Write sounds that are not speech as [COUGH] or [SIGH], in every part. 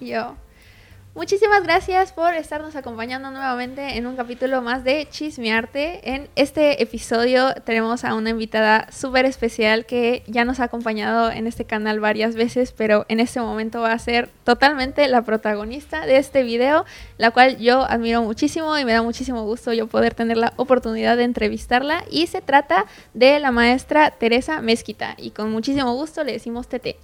Yo. Muchísimas gracias por estarnos acompañando nuevamente en un capítulo más de Chismearte. En este episodio tenemos a una invitada súper especial que ya nos ha acompañado en este canal varias veces, pero en este momento va a ser totalmente la protagonista de este video, la cual yo admiro muchísimo y me da muchísimo gusto yo poder tener la oportunidad de entrevistarla. Y se trata de la maestra Teresa Mezquita y con muchísimo gusto le decimos Tete.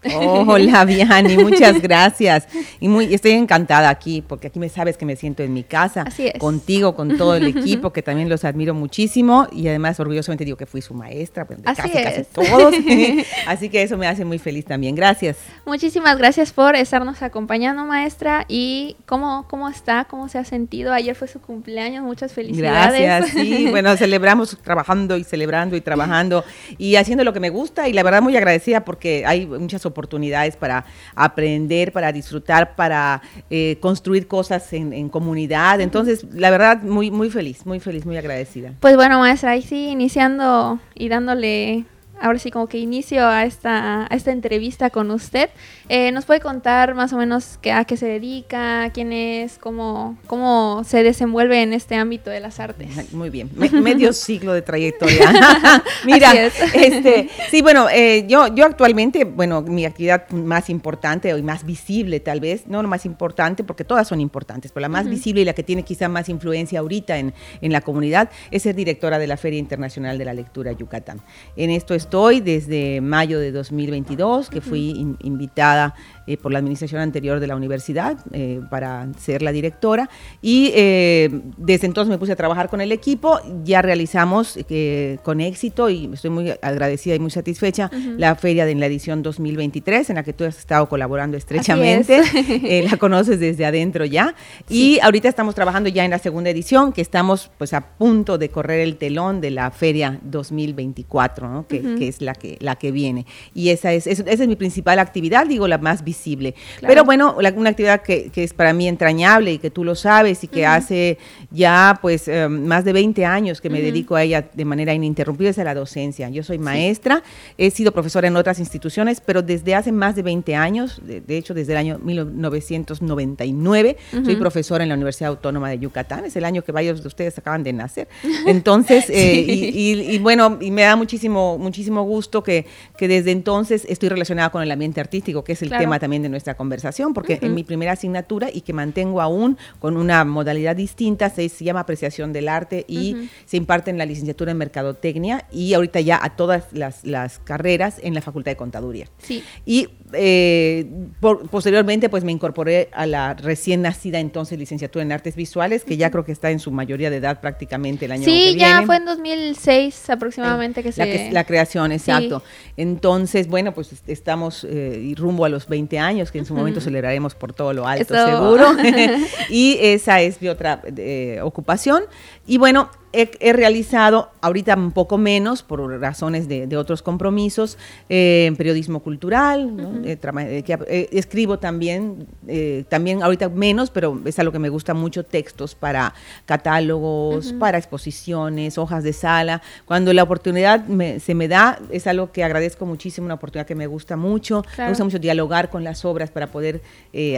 hola, Viani, muchas gracias. Y estoy encantada aquí, porque aquí me sabes que me siento en mi casa, contigo, con todo el [LAUGHS] equipo, que también los admiro muchísimo y además orgullosamente digo que fui su maestra, pues, de Así casi, casi todos. [LAUGHS] [LAUGHS] Así que eso me hace muy feliz también. Gracias. Muchísimas gracias por estarnos acompañando, maestra. ¿Y cómo, cómo está? ¿Cómo se ha sentido? Ayer fue su cumpleaños, muchas felicidades. Gracias, sí. Bueno, celebramos trabajando y celebrando y trabajando y haciendo lo que me gusta y la verdad muy agradecida porque hay muchas oportunidades para aprender, para disfrutar, para eh, construir cosas en, comunidad. Entonces, la verdad, muy, muy feliz, muy feliz, muy agradecida. Pues bueno, maestra, ahí sí, iniciando y dándole ahora sí como que inicio a esta, a esta entrevista con usted. Eh, ¿Nos puede contar más o menos qué, a qué se dedica, quién es, cómo, cómo se desenvuelve en este ámbito de las artes? Muy bien, medio [LAUGHS] siglo de trayectoria. [LAUGHS] Mira, este, sí, bueno, eh, yo, yo actualmente, bueno, mi actividad más importante y más visible tal vez, no más importante porque todas son importantes, pero la más visible y la que tiene quizá más influencia ahorita en, en la comunidad es ser directora de la Feria Internacional de la Lectura Yucatán. En esto estoy estoy desde mayo de 2022, que fui invitada eh, por la administración anterior de la universidad eh, para ser la directora. Y eh, desde entonces me puse a trabajar con el equipo. Ya realizamos con éxito y estoy muy agradecida y muy satisfecha la feria de la edición 2023, en la que tú has estado colaborando estrechamente. [LAUGHS] la conoces desde adentro ya. Y ahorita estamos trabajando ya en la segunda edición, que estamos pues a punto de correr el telón de la feria 2024, ¿no? que, que es la que, la que viene. Y esa es, esa es mi principal actividad, digo, la más visible. Pero bueno, una actividad que, que, es para mí entrañable y que tú lo sabes y que hace ya pues eh, más de 20 años que me dedico a ella de manera ininterrumpida es a la docencia. Yo soy maestra, he sido profesora en otras instituciones, pero desde hace más de 20 años, de, hecho desde el año 1999, soy profesora en la Universidad Autónoma de Yucatán, es el año que varios de ustedes acaban de nacer. [LAUGHS] Entonces, eh, y, y, bueno, y me da muchísimo, muchísimo gusto que, que desde entonces estoy relacionada con el ambiente artístico, que es el tema también de nuestra conversación, porque en mi primera asignatura y que mantengo aún con una modalidad distinta, se, llama apreciación del arte y se imparte en la licenciatura en mercadotecnia y ahorita ya a todas las, las carreras en la Facultad de Contaduría. Sí. Y eh, posteriormente pues me incorporé a la recién nacida entonces licenciatura en artes visuales, que ya creo que está en su mayoría de edad prácticamente el año sí, que viene. Sí, ya fue en 2006 aproximadamente que la se... la creación, exacto. Entonces, bueno, pues estamos eh, rumbo a los 20 años, que en su momento celebraremos por todo lo alto, seguro. [LAUGHS] [LAUGHS] y esa es mi otra eh, ocupación. Y bueno, he, realizado, ahorita un poco menos, por razones de, otros compromisos, eh, periodismo cultural, eh, eh, escribo también, también ahorita menos, pero es algo que me gusta mucho, textos para catálogos, para exposiciones, hojas de sala. Cuando la oportunidad se me da, es algo que agradezco muchísimo, una oportunidad que me gusta mucho. Me gusta mucho dialogar con las obras para poder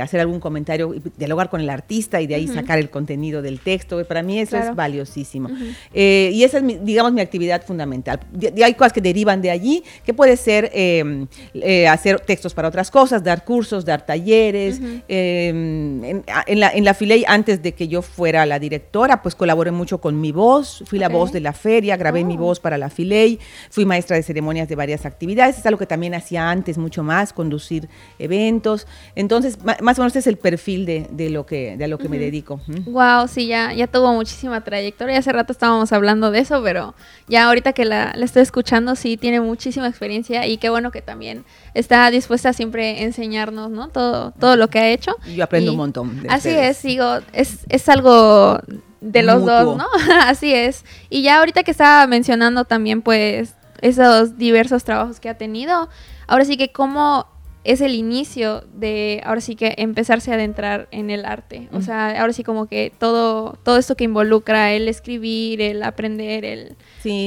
hacer algún comentario, dialogar con el artista y de ahí sacar el contenido del texto. Para mí eso es valiosísimo. Eh, y esa es, digamos, mi actividad fundamental. Y hay cosas que derivan de allí, que puede ser em, eh, hacer textos para otras cosas, dar cursos, dar talleres. Em, en, la, en la Filey, antes de que yo fuera la directora, pues colaboré mucho con mi voz, fui la voz de la feria, grabé mi oh. voz para la Filey, fui maestra de ceremonias de varias actividades, es algo que también hacía antes mucho más, conducir eventos. Entonces, más o menos este es el perfil de, de lo que, de a lo que me dedico. Wow, sí, ya, ya tuvo muchísima trayectoria. Hace rato estábamos hablando de eso, pero ya ahorita que la, estoy escuchando, sí tiene muchísima experiencia y qué bueno que también está dispuesta a siempre enseñarnos, ¿no? Todo, todo lo que ha hecho. Yo aprendo un montón. así es, digo, es, es algo de los dos, ¿no? [LAUGHS] así es. Y ya ahorita que estaba mencionando también, pues, esos diversos trabajos que ha tenido, ahora sí que cómo es el inicio de ahora sí que empezarse a adentrar en el arte. O sea, ahora sí como que todo, todo esto que involucra el escribir, el aprender, el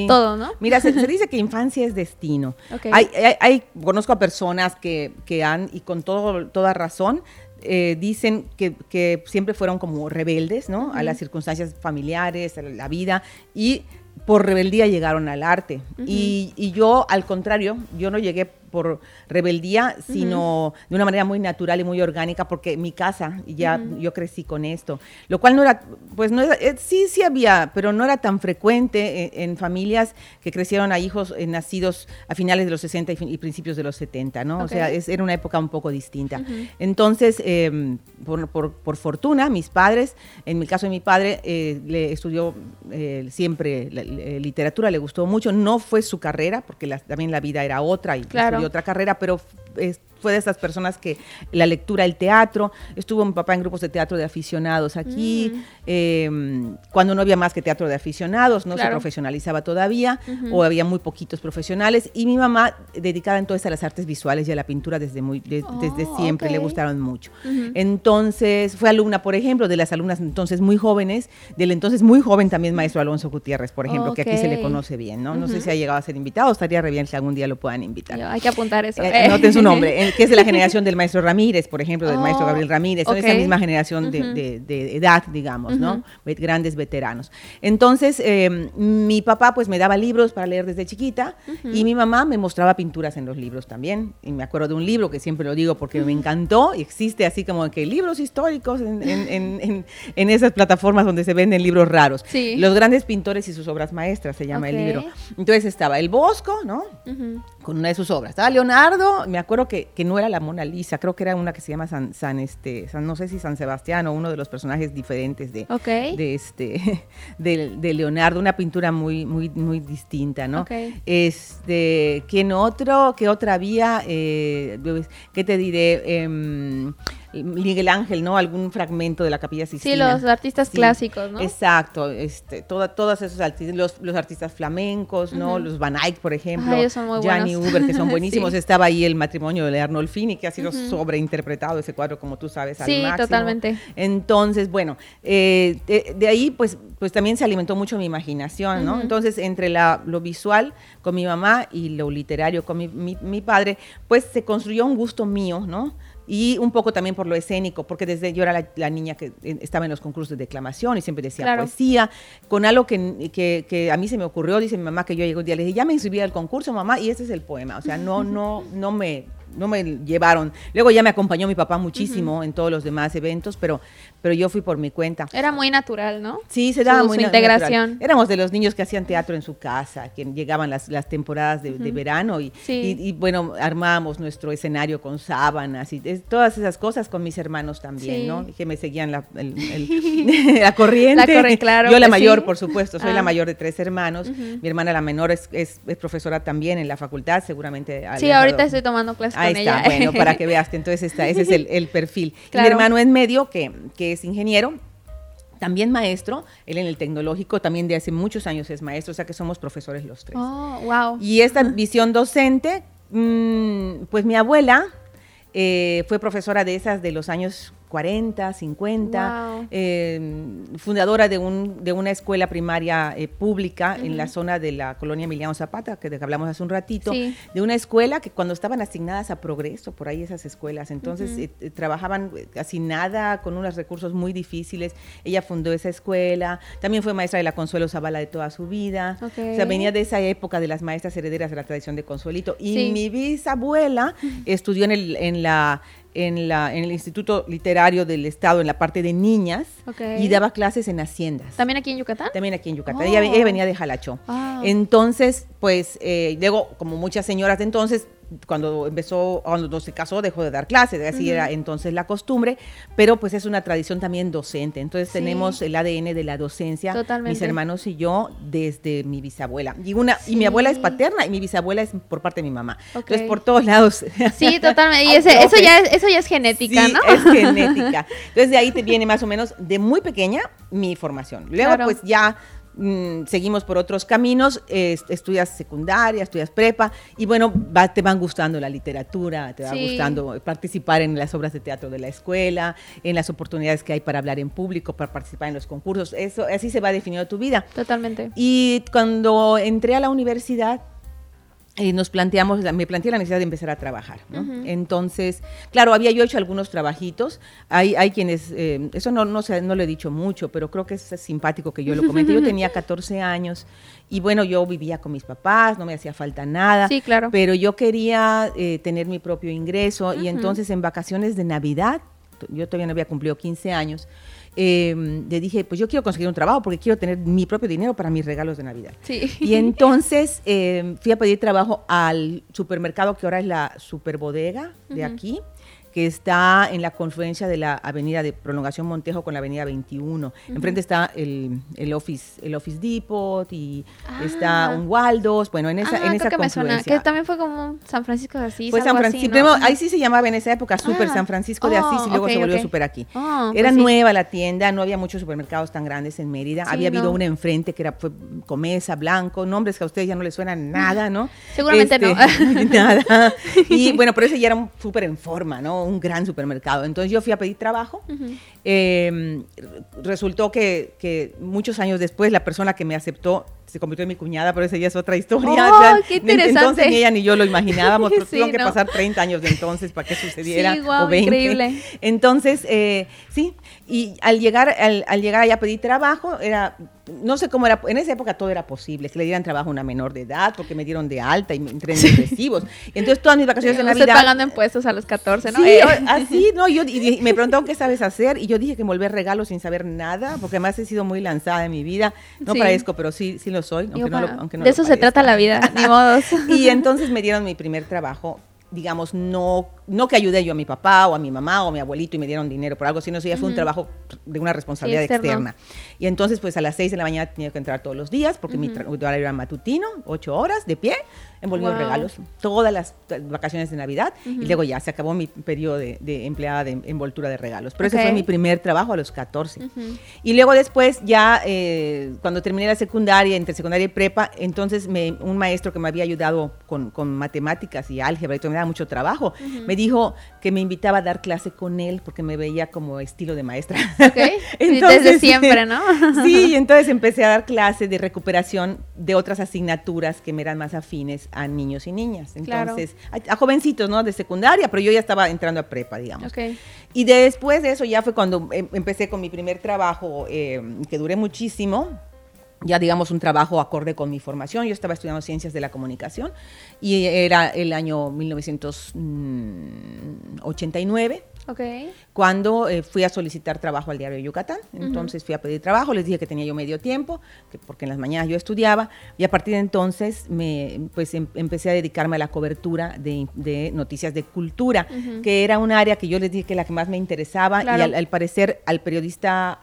todo, ¿no? Mira, se, [LAUGHS] dice que infancia es destino. Hay, hay, conozco a personas que, que han, y con todo, toda razón, eh, dicen que, siempre fueron como rebeldes, ¿no? A las circunstancias familiares, a la vida, y por rebeldía llegaron al arte. y, y, yo, al contrario, yo no llegué por rebeldía, sino de una manera muy natural y muy orgánica, porque mi casa, ya yo crecí con esto, lo cual no era, pues no era, eh, sí, sí había, pero no era tan frecuente eh, en, familias que crecieron a hijos eh, nacidos a finales de los 60 y, principios de los 70, ¿no? O sea, era una época un poco distinta. Entonces, em, por, fortuna, mis padres, en mi caso de mi padre, le estudió siempre literatura, le gustó mucho, no fue su carrera, porque también la vida era otra y claro otra carrera, pero fue de esas personas que la lectura, el teatro, estuvo mi papá en grupos de teatro de aficionados aquí, mm. em, cuando no había más que teatro de aficionados, no se profesionalizaba todavía, o había muy poquitos profesionales, y mi mamá dedicada entonces a las artes visuales y a la pintura desde, muy, desde oh, siempre, le gustaron mucho. Entonces, fue alumna, por ejemplo, de las alumnas entonces muy jóvenes, del entonces muy joven también maestro Alonso Gutiérrez, por ejemplo, que aquí se le conoce bien, ¿no? No sé si ha llegado a ser invitado, estaría re bien que algún día lo puedan invitar. hay que apuntar eso. Eh, anoten su nombre. [LAUGHS] que es de la generación del maestro Ramírez, por ejemplo, del maestro oh, Gabriel Ramírez, son esa misma generación de, edad, digamos, ¿no? Grandes veteranos. Entonces, em, mi papá pues me daba libros para leer desde chiquita y mi mamá me mostraba pinturas en los libros también. Y me acuerdo de un libro que siempre lo digo porque me encantó y existe así como que libros históricos en, esas plataformas donde se venden libros raros. Los grandes pintores y sus obras maestras se llama el libro. Entonces estaba El Bosco, ¿no? Con una de sus obras. Estaba Leonardo, me acuerdo que, que no era la Mona Lisa, creo que era una que se llama San, San este, no sé si San Sebastián o uno de los personajes diferentes de, de este, [LAUGHS] de, Leonardo, una pintura muy, muy, muy distinta, ¿no? Este, ¿quién otro? ¿Qué otra había? Eh, ¿Qué te diré? Em, Miguel Ángel, ¿no? Algún fragmento de la Capilla Sistina. Sí, los artistas clásicos, ¿no? Exacto, este, toda, todos esos artistas, los, artistas flamencos, ¿no? Los Van Eyck, por ejemplo. ellos son muy Gianni Uber, que [LAUGHS] son buenísimos. Estaba ahí el matrimonio de Arnolfini, que ha sido sobreinterpretado ese cuadro, como tú sabes, al sí, totalmente. Entonces, bueno, eh, de, ahí, pues, pues también se alimentó mucho mi imaginación, ¿no? Entonces, entre la, lo visual con mi mamá y lo literario con mi, mi padre, pues se construyó un gusto mío, ¿no? Y un poco también por lo escénico, porque desde yo era la, niña que eh, estaba en los concursos de declamación y siempre decía poesía, con algo que, que, a mí se me ocurrió, dice mi mamá que yo llegué un día, le dije, ya me inscribí al concurso, mamá, y ese es el poema, o sea, no, no, no me no me llevaron. Luego ya me acompañó mi papá muchísimo en todos los demás eventos, pero, pero yo fui por mi cuenta. Era muy natural, ¿no? Sí, se daba su, muy su integración. Éramos de los niños que hacían teatro en su casa, que llegaban las, las temporadas de, verano y, y, bueno, armábamos nuestro escenario con sábanas y todas esas cosas con mis hermanos también, ¿no? Que me seguían la, [LAUGHS] la corriente. [LAUGHS] claro. Yo la mayor, por supuesto, soy la ah. mayor de tres hermanos. Mi hermana la menor es, es, profesora también en la facultad, seguramente. Sí, ahorita estoy tomando clases Ahí está, bueno, para que veas [LAUGHS] que entonces está, ese es el, perfil. Mi hermano en medio, que, que es ingeniero, también maestro, él en el tecnológico, también de hace muchos años es maestro, o sea que somos profesores los tres. Oh, wow. Y esta visión docente, mm, pues mi abuela eh, fue profesora de esas de los años 40, 50, em, fundadora de, un, de una escuela primaria eh, pública en la zona de la colonia Emiliano Zapata, que de que hablamos hace un ratito, de una escuela que cuando estaban asignadas a progreso, por ahí esas escuelas, entonces eh, eh, trabajaban casi nada, con unos recursos muy difíciles, ella fundó esa escuela, también fue maestra de la Consuelo Zavala de toda su vida, o sea, venía de esa época de las maestras herederas de la tradición de Consuelito, y mi bisabuela estudió en, el, en la en, la, en el Instituto Literario del Estado, en la parte de niñas, y daba clases en haciendas. ¿También aquí en Yucatán? También aquí en Yucatán. Ella, oh. venía de Jalacho. Ah. Entonces, pues, eh, luego, como muchas señoras de entonces, cuando empezó, cuando se casó, dejó de dar clases, así era entonces la costumbre, pero pues es una tradición también docente. Entonces tenemos el ADN de la docencia, mis hermanos y yo, desde mi bisabuela. Y, una, y mi abuela es paterna y mi bisabuela es por parte de mi mamá. Entonces por todos lados. Sí, [LAUGHS] totalmente. Y eso, ya es, eso ya es genética, ¿no? Es [LAUGHS] genética. Entonces de ahí te viene más o menos de muy pequeña mi formación. Luego pues ya Mm, seguimos por otros caminos, estudias secundaria, estudias prepa, y bueno, te van gustando la literatura, te va gustando participar en las obras de teatro de la escuela, en las oportunidades que hay para hablar en público, para participar en los concursos, eso, así se va definiendo tu vida. Totalmente. Y cuando entré a la universidad, nos planteamos, me planteé la necesidad de empezar a trabajar. Entonces, claro, había yo hecho algunos trabajitos. Hay, hay quienes, eh, eso no, no, no lo he dicho mucho, pero creo que es simpático que yo lo comente. Yo [LAUGHS] tenía 14 años y bueno, yo vivía con mis papás, no me hacía falta nada. Sí, claro. Pero yo quería eh, tener mi propio ingreso y entonces en vacaciones de Navidad, yo todavía no había cumplido 15 años, eh, le dije, pues yo quiero conseguir un trabajo porque quiero tener mi propio dinero para mis regalos de Navidad. Sí. Y entonces em, fui a pedir trabajo al supermercado que ahora es la Superbodega de aquí que está en la confluencia de la avenida de Prolongación Montejo con la avenida 21. Enfrente está el, el, Office, el Office Depot y está ah. un Waldos, bueno, en esa, ah, en esa confluencia. Que, también fue como San Francisco de Asís. Fue San Francisco, ahí sí se llamaba en esa época Super ah. San Francisco de Asís y luego se volvió Super aquí. Oh, era pues nueva la tienda, no había muchos supermercados tan grandes en Mérida. había habido una enfrente que era fue Comesa, Blanco, nombres que a ustedes ya no les suenan nada, ¿no? Seguramente no. Este, [LAUGHS] nada. [LAUGHS] Y bueno, por eso ya era súper en forma, ¿no? Un gran supermercado. Entonces yo fui a pedir trabajo. Em, resultó que, que, muchos años después la persona que me aceptó se convirtió en mi cuñada, pero esa ya es otra historia. Oh, qué interesante. Entonces ni ella ni yo lo imaginábamos, [LAUGHS] pero tuvieron que pasar 30 años de entonces para que sucediera. Sí, o 20. Increíble. Entonces, eh, sí, y al llegar, al, al llegar allá a pedir trabajo, era no sé cómo era, en esa época todo era posible, que le dieran trabajo a una menor de edad, porque me dieron de alta y me entré en depresivos. Entonces todas mis vacaciones de Navidad... Estoy pagando impuestos a los 14, ¿no? Sí, eh. así, ¿no? Yo, y me preguntaron qué sabes hacer, y yo dije que envolver regalos sin saber nada, porque además he sido muy lanzada en mi vida. No parezco, pero sí, sí lo soy, aunque no, lo, aunque De eso se trata la vida, ni modos. [LAUGHS] y entonces me dieron mi primer trabajo digamos, no, no que ayudé yo a mi papá o a mi mamá o a mi abuelito y me dieron dinero por algo, sino eso ya fue un trabajo de una responsabilidad externa. Y entonces, pues a las seis de la mañana tenía que entrar todos los días porque mi horario era matutino, ocho horas de pie, envolviendo regalos, todas las vacaciones de Navidad y luego ya se acabó mi periodo de, empleada de envoltura de regalos. Pero ese fue mi primer trabajo a los 14. Y luego después, ya eh, cuando terminé la secundaria, entre secundaria y prepa, entonces me, un maestro que me había ayudado con, con matemáticas y álgebra y todo, me daba mucho trabajo, me dijo que me invitaba a dar clase con él porque me veía como estilo de maestra. [LAUGHS] entonces, Desde siempre, ¿no? sí, entonces empecé a dar clases de recuperación de otras asignaturas que me eran más afines a niños y niñas. Entonces, a, jovencitos, ¿no? De secundaria, pero yo ya estaba entrando a prepa, digamos. Y después de eso ya fue cuando em, empecé con mi primer trabajo, eh, que duré muchísimo ya digamos un trabajo acorde con mi formación. Yo estaba estudiando ciencias de la comunicación y era el año 1989. Okay. Cuando eh, fui a solicitar trabajo al diario de Yucatán, entonces fui a pedir trabajo, les dije que tenía yo medio tiempo, que porque en las mañanas yo estudiaba, y a partir de entonces me, pues em, empecé a dedicarme a la cobertura de, noticias de cultura, que era un área que yo les dije que la que más me interesaba, y al parecer al periodista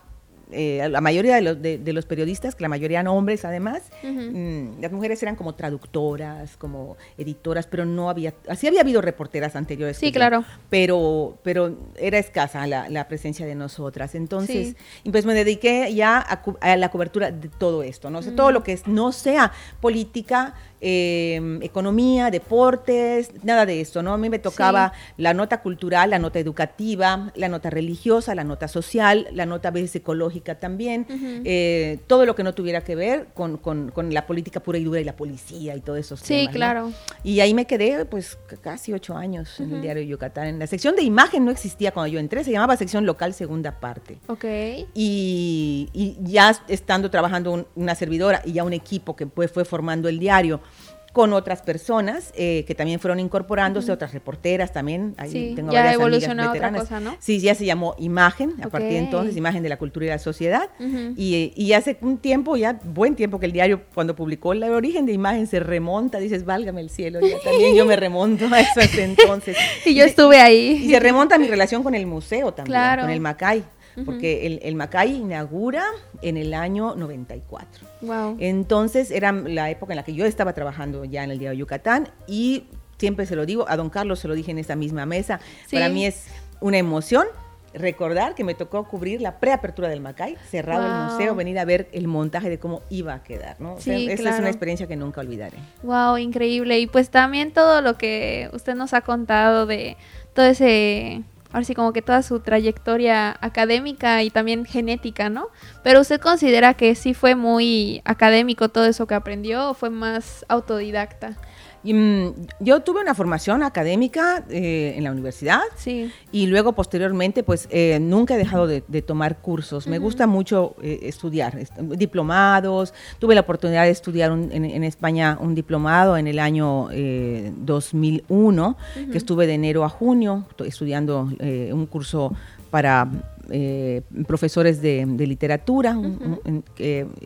eh, la mayoría de los, de, los, periodistas, que la mayoría eran hombres además, mm, las mujeres eran como traductoras, como editoras, pero no había, así había habido reporteras anteriores. Sí, claro. pero, pero era escasa la, la presencia de nosotras. Entonces, pues me dediqué ya a, la cobertura de todo esto, ¿no? todo lo que es, no sea política, Em, economía, deportes, nada de esto, ¿no? A mí me tocaba la nota cultural, la nota educativa, la nota religiosa, la nota social, la nota a veces ecológica también, eh, todo lo que no tuviera que ver con, la política pura y dura y la policía y todo eso. Sí, claro. Y ahí me quedé pues casi ocho años en el diario Yucatán. En la sección de imagen no existía cuando yo entré, se llamaba sección local segunda parte. Ok. Y, ya estando trabajando una servidora y ya un equipo que pues, fue formando el diario, con otras personas eh, que también fueron incorporándose, otras reporteras también. Ahí sí, tengo ya evolucionó otra cosa, ¿no? Sí, ya se llamó Imagen, a partir de entonces, Imagen de la Cultura y la Sociedad. y, y, hace un tiempo, ya buen tiempo que el diario, cuando publicó el origen de Imagen, se remonta, dices, válgame el cielo, ya también yo me remonto a eso hasta [LAUGHS] entonces. y yo estuve ahí. Y se remonta a mi relación con el museo también, con el Macay porque el, el, Macay inaugura en el año 94. Wow. Entonces era la época en la que yo estaba trabajando ya en el Diario Yucatán y siempre se lo digo, a don Carlos se lo dije en esta misma mesa, para mí es una emoción recordar que me tocó cubrir la preapertura del Macay, cerrado el museo, venir a ver el montaje de cómo iba a quedar, ¿no? Sí, esa es una experiencia que nunca olvidaré. Wow, increíble. Y pues también todo lo que usted nos ha contado de todo ese ahora sí como que toda su trayectoria académica y también genética, ¿no? Pero usted considera que sí fue muy académico todo eso que aprendió o fue más autodidacta? Mm, yo tuve una formación académica eh, en la universidad sí. y luego posteriormente pues eh, nunca he dejado de, tomar cursos. Me gusta mucho eh, estudiar, diplomados. Tuve la oportunidad de estudiar en, España un diplomado en el año 2001, que estuve de enero a junio estudiando un curso para eh, profesores de, literatura.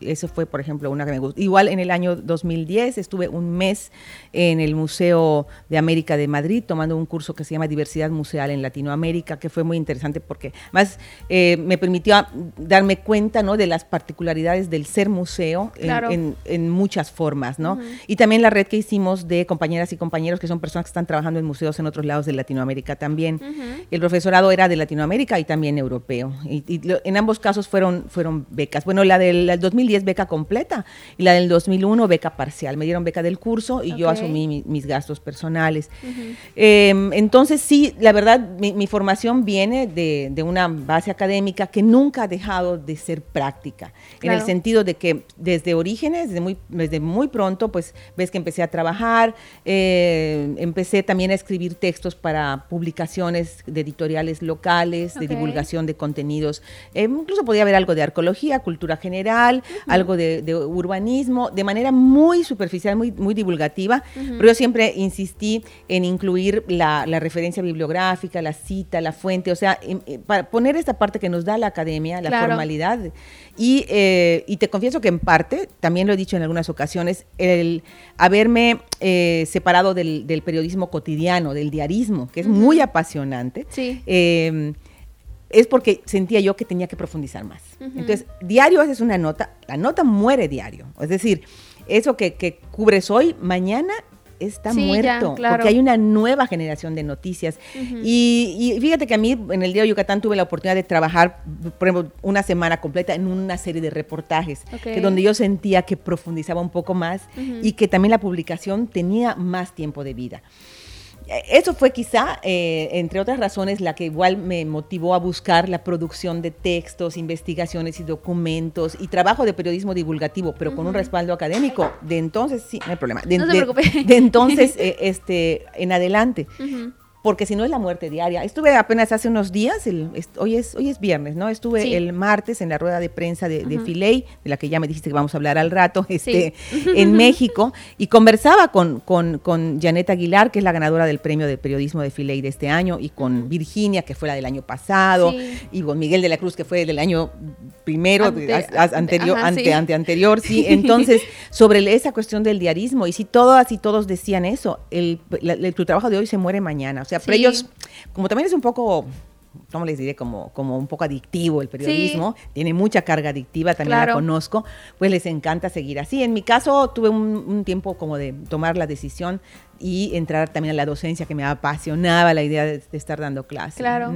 eso fue, por ejemplo, una que me gustó. Igual en el año 2010 estuve un mes en el Museo de América de Madrid tomando un curso que se llama Diversidad Museal en Latinoamérica, que fue muy interesante porque más eh, me permitió darme cuenta ¿no? de las particularidades del ser museo en, muchas formas. ¿no? Y también la red que hicimos de compañeras y compañeros que son personas que están trabajando en museos en otros lados de Latinoamérica también. El profesorado era de Latinoamérica y también europeo. Y, en ambos casos fueron, fueron becas. Bueno, la del 2010 beca completa. Y la del 2001 beca parcial. Me dieron beca del curso y yo asumí mis gastos personales. Em, entonces, sí, la verdad, mi, formación viene de, una base académica que nunca ha dejado de ser práctica, en el sentido de que desde orígenes, desde muy, desde muy pronto, pues ves que empecé a trabajar, eh, empecé también a escribir textos para publicaciones de editoriales locales, de divulgación de contenidos. Eh, incluso podía haber algo de arqueología, cultura general, algo de, urbanismo, de manera muy superficial, muy, muy divulgativa, pero yo siempre insistí en incluir la, referencia bibliográfica, la cita, la fuente, o sea, eh, para poner esta parte que nos da la academia, la formalidad. Y, eh, y, te confieso que en parte, también lo he dicho en algunas ocasiones, el haberme separado del, periodismo cotidiano, del diarismo, que es muy apasionante. Sí es porque sentía yo que tenía que profundizar más. Entonces, diario haces una nota, la nota muere diario. Es decir, eso que, cubres hoy, mañana está muerto, porque hay una nueva generación de noticias. y, fíjate que a mí en el Día de Yucatán tuve la oportunidad de trabajar, por ejemplo, una semana completa en una serie de reportajes, que donde yo sentía que profundizaba un poco más y que también la publicación tenía más tiempo de vida eso fue quizá, eh, entre otras razones, la que igual me motivó a buscar la producción de textos, investigaciones y documentos y trabajo de periodismo divulgativo, pero con un respaldo académico. De entonces, sí, no hay problema. De, no se preocupe. de, entonces, [LAUGHS] eh, este, en adelante porque si no es la muerte diaria. Estuve apenas hace unos días, el, hoy, es, hoy es viernes, ¿no? Estuve el martes en la rueda de prensa de, de Filey, de la que ya me dijiste que vamos a hablar al rato, este, [LAUGHS] en México, y conversaba con, con, con Janet Aguilar, que es la ganadora del premio de periodismo de Filey de este año, y con Virginia, que fue la del año pasado, y con Miguel de la Cruz, que fue del año primero, anterior, ante, ante, anterior, sí. [LAUGHS] Entonces, sobre esa cuestión del diarismo, y si todas y todos decían eso, el, tu trabajo de hoy se muere mañana. O sea, pero ellos, como también es un poco ¿cómo les diré? Como, como un poco adictivo el periodismo, tiene mucha carga adictiva, también la conozco, pues les encanta seguir así. En mi caso tuve un, tiempo como de tomar la decisión y entrar también a la docencia, que me apasionaba la idea de, estar dando clases. Claro.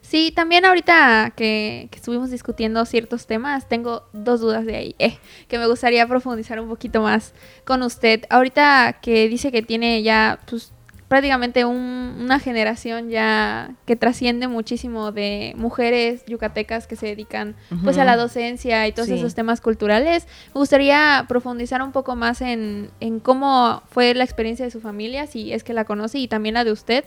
Sí, también ahorita que, estuvimos discutiendo ciertos temas, tengo dos dudas de ahí, eh, que me gustaría profundizar un poquito más con usted. Ahorita que dice que tiene ya pues, prácticamente una generación ya que trasciende muchísimo de mujeres yucatecas que se dedican pues a la docencia y todos esos temas culturales. Me gustaría profundizar un poco más en, en, cómo fue la experiencia de su familia, si es que la conoce, y también la de usted,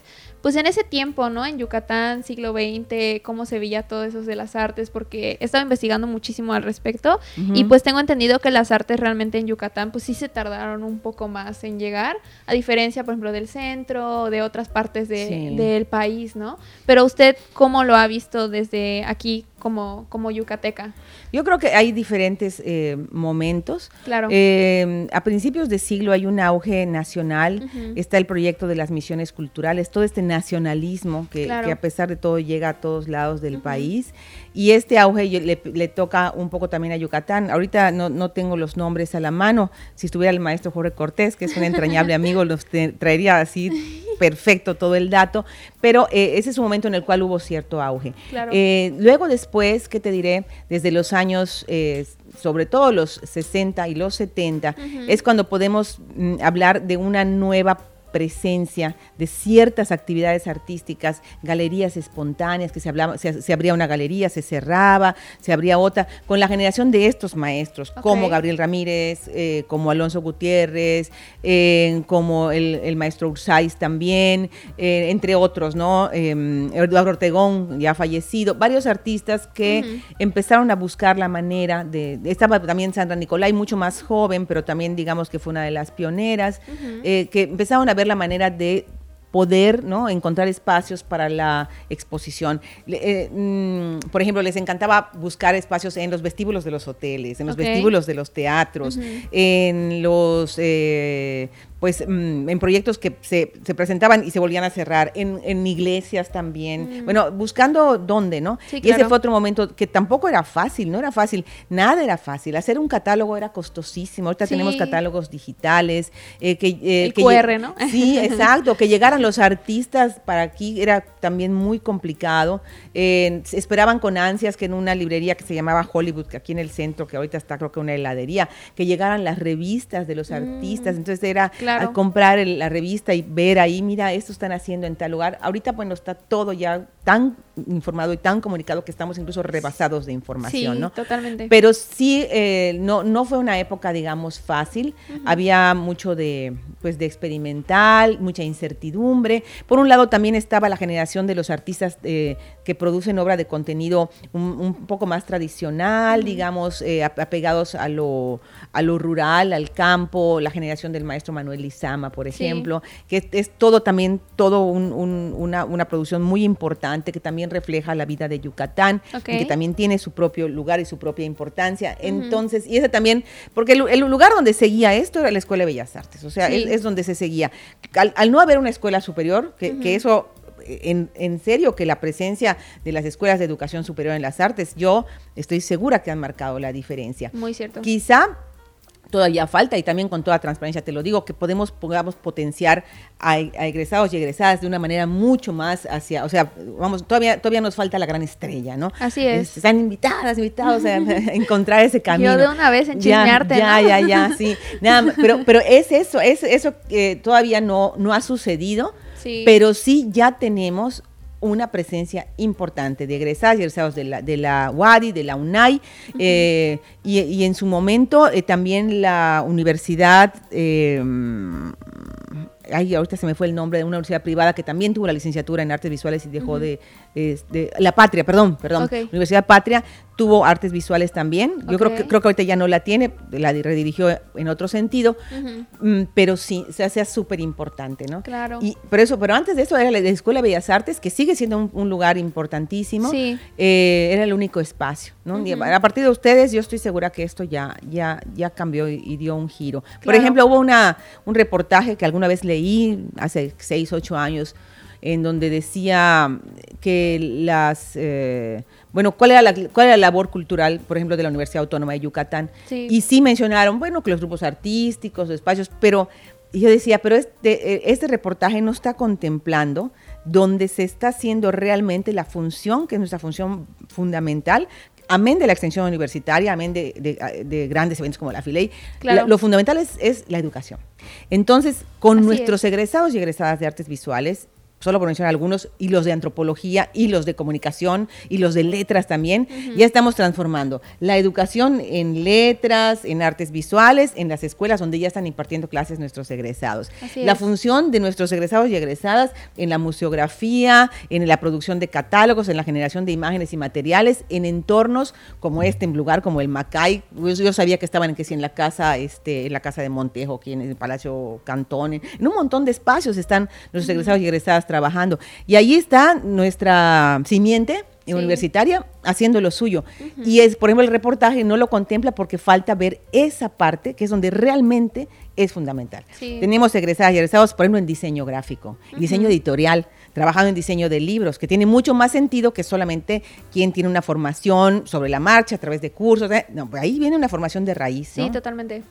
pues en ese tiempo, ¿no? En Yucatán, siglo XX, cómo se veía todo eso de las artes, porque he estado investigando muchísimo al respecto y pues tengo entendido que las artes realmente en Yucatán pues sí se tardaron un poco más en llegar, a diferencia, por ejemplo, del centro o de otras partes del país, ¿no? Pero usted, ¿cómo lo ha visto desde aquí como, como yucateca? Yo creo que hay diferentes eh, momentos. Claro. Eh, a principios de siglo hay un auge nacional, está el proyecto de las misiones culturales, todo este nacionalismo que, a pesar de todo llega a todos lados del país. Y este auge le, toca un poco también a Yucatán. Ahorita no, no, tengo los nombres a la mano. Si estuviera el maestro Jorge Cortés, que es un entrañable [LAUGHS] amigo, los traería así perfecto todo el dato. Pero eh, ese es un momento en el cual hubo cierto auge. Claro. luego después, ¿qué te diré? Desde los años, eh, sobre todo los 60 y los 70, es cuando podemos mm, hablar de una nueva presencia de ciertas actividades artísticas, galerías espontáneas, que se, hablaba, se, abría una galería, se cerraba, se abría otra, con la generación de estos maestros, como Gabriel Ramírez, eh, como Alonso Gutiérrez, eh, como el, maestro Ursáis también, eh, entre otros, ¿no? Em, Eduardo Ortegón, ya fallecido, varios artistas que empezaron a buscar la manera de, estaba también Sandra Nicolai, mucho más joven, pero también digamos que fue una de las pioneras, que empezaron a ver la manera de poder ¿no? encontrar espacios para la exposición. Eh, mm, por ejemplo, les encantaba buscar espacios en los vestíbulos de los hoteles, en los vestíbulos de los teatros, en los eh, pues mm, en proyectos que se, se, presentaban y se volvían a cerrar, en, en iglesias también, mm. bueno, buscando dónde, ¿no? y ese fue otro momento que tampoco era fácil, no era fácil, nada era fácil, hacer un catálogo era costosísimo, ahorita tenemos catálogos digitales, eh, que... Eh, El QR, ¿no? Sí, [LAUGHS] exacto, que llegaran los artistas para aquí era también muy complicado, eh, esperaban con ansias que en una librería que se llamaba Hollywood, que aquí en el centro, que ahorita está creo que una heladería, que llegaran las revistas de los mm. artistas, entonces era al comprar la revista y ver ahí, mira, esto están haciendo en tal lugar. Ahorita, bueno, está todo ya tan informado y tan comunicado que estamos incluso rebasados de información, sí, ¿no? totalmente. Pero sí, eh, no, no fue una época, digamos, fácil. Había mucho de, pues, de experimental, mucha incertidumbre. Por un lado, también estaba la generación de los artistas eh, que producen obra de contenido un, poco más tradicional, digamos, eh, apegados a lo, a lo rural, al campo, la generación del maestro Manuel Lizama, por ejemplo, que es, todo también, todo una, una producción muy importante que también refleja la vida de Yucatán, que también tiene su propio lugar y su propia importancia. Entonces, y ese también, porque el, lugar donde seguía esto era la Escuela de Bellas Artes, o sea, es, donde se seguía. Al, no haber una escuela superior, que, eso en, en, serio que la presencia de las escuelas de educación superior en las artes, yo estoy segura que han marcado la diferencia. Muy cierto. Quizá todavía falta y también con toda transparencia te lo digo, que podemos, podamos potenciar a, egresados y egresadas de una manera mucho más hacia, o sea, vamos, todavía, todavía nos falta la gran estrella, ¿no? Así es. Están invitadas, invitados a, [LAUGHS] encontrar ese camino. Yo de una vez en chismearte, Ya, ya, ya, sí. Nada, pero, pero es eso, es eso que todavía no, no ha sucedido, sí. pero sí ya tenemos una presencia importante de egresadas y egresados de la, de la UADI, de la UNAI, eh, y, en su momento eh, también la universidad, eh, ay, ahorita se me fue el nombre de una universidad privada que también tuvo la licenciatura en artes visuales y dejó de, la Patria, perdón, perdón, Universidad Patria tuvo artes visuales también. Yo creo que creo que ahorita ya no la tiene, la redirigió en otro sentido, mm, pero sí, se hace súper importante, ¿no? Claro. Y pero eso, pero antes de eso era la Escuela de Bellas Artes, que sigue siendo un, lugar importantísimo. Sí. Eh, era el único espacio, ¿no? a partir de ustedes, yo estoy segura que esto ya, ya, ya cambió y, dio un giro. Por ejemplo, hubo una, un reportaje que alguna vez leí hace seis, ocho años en donde decía que las, eh, bueno, ¿cuál era, la, cuál era la labor cultural, por ejemplo, de la Universidad Autónoma de Yucatán. Y sí mencionaron, bueno, que los grupos artísticos, espacios, pero yo decía, pero este, eh, este reportaje no está contemplando donde se está haciendo realmente la función, que es nuestra función fundamental, amén de la extensión universitaria, amén de, grandes eventos como la FILEI, lo fundamental es, la educación. Entonces, con nuestros egresados y egresadas de artes visuales, solo por mencionar algunos, y los de antropología, y los de comunicación, y los de letras también, ya estamos transformando. La educación en letras, en artes visuales, en las escuelas donde ya están impartiendo clases nuestros egresados. la función de nuestros egresados y egresadas en la museografía, en la producción de catálogos, en la generación de imágenes y materiales, en entornos como este, en lugar como el Macay. Yo, sabía que estaban que si en la casa, este, en la casa de Montejo, aquí en el Palacio Cantón, en, un montón de espacios están nuestros egresados y egresadas trabajando. Y ahí está nuestra simiente universitaria haciendo lo suyo. Y es, por ejemplo, el reportaje no lo contempla porque falta ver esa parte que es donde realmente es fundamental. Tenemos egresadas y egresados, por ejemplo, en diseño gráfico, diseño editorial, trabajando en diseño de libros, que tiene mucho más sentido que solamente quien tiene una formación sobre la marcha a través de cursos. ¿eh? No, ahí viene una formación de raíz. Sí, totalmente.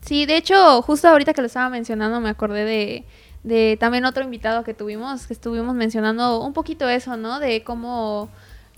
Sí, de hecho, justo ahorita que lo estaba mencionando, me acordé de de también otro invitado que tuvimos, que estuvimos mencionando un poquito eso, ¿no? De cómo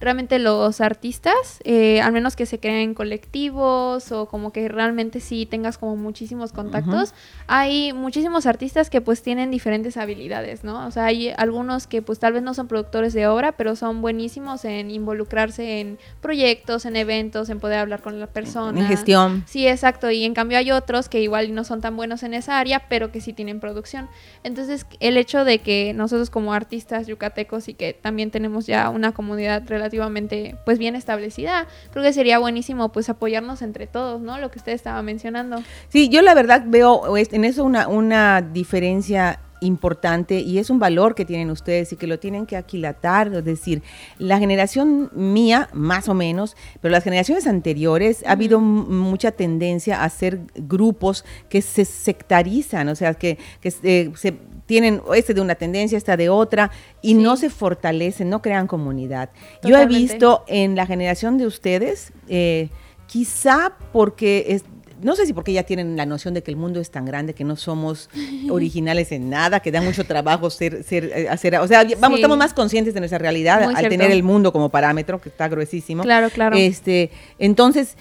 realmente los artistas, eh, al menos que se creen colectivos o como que realmente sí tengas como muchísimos contactos, hay muchísimos artistas que pues tienen diferentes habilidades, ¿no? O sea, hay algunos que pues tal vez no son productores de obra, pero son buenísimos en involucrarse en proyectos, en eventos, en poder hablar con la persona. En gestión. Sí, exacto. Y en cambio hay otros que igual no son tan buenos en esa área, pero que sí tienen producción. Entonces, el hecho de que nosotros como artistas yucatecos y que también tenemos ya una comunidad relativamente pues bien establecida, creo que sería buenísimo pues apoyarnos entre todos, ¿no? Lo que usted estaba mencionando. Sí, yo la verdad veo en eso una, una diferencia importante y es un valor que tienen ustedes y que lo tienen que aquilatar, es decir, la generación mía, más o menos, pero las generaciones anteriores ha habido mucha tendencia a hacer grupos que se sectarizan, o sea, que, eh, se tienen este de una tendencia, esta de otra, y no se fortalecen, no crean comunidad. Yo he visto en la generación de ustedes, eh, quizá porque es, no sé si porque ya tienen la noción de que el mundo es tan grande que no somos [LAUGHS] originales en nada, que da mucho trabajo ser, ser, eh, hacer, o sea, vamos, estamos más conscientes de nuestra realidad al tener el mundo como parámetro, que está gruesísimo. Claro, claro. Este, entonces,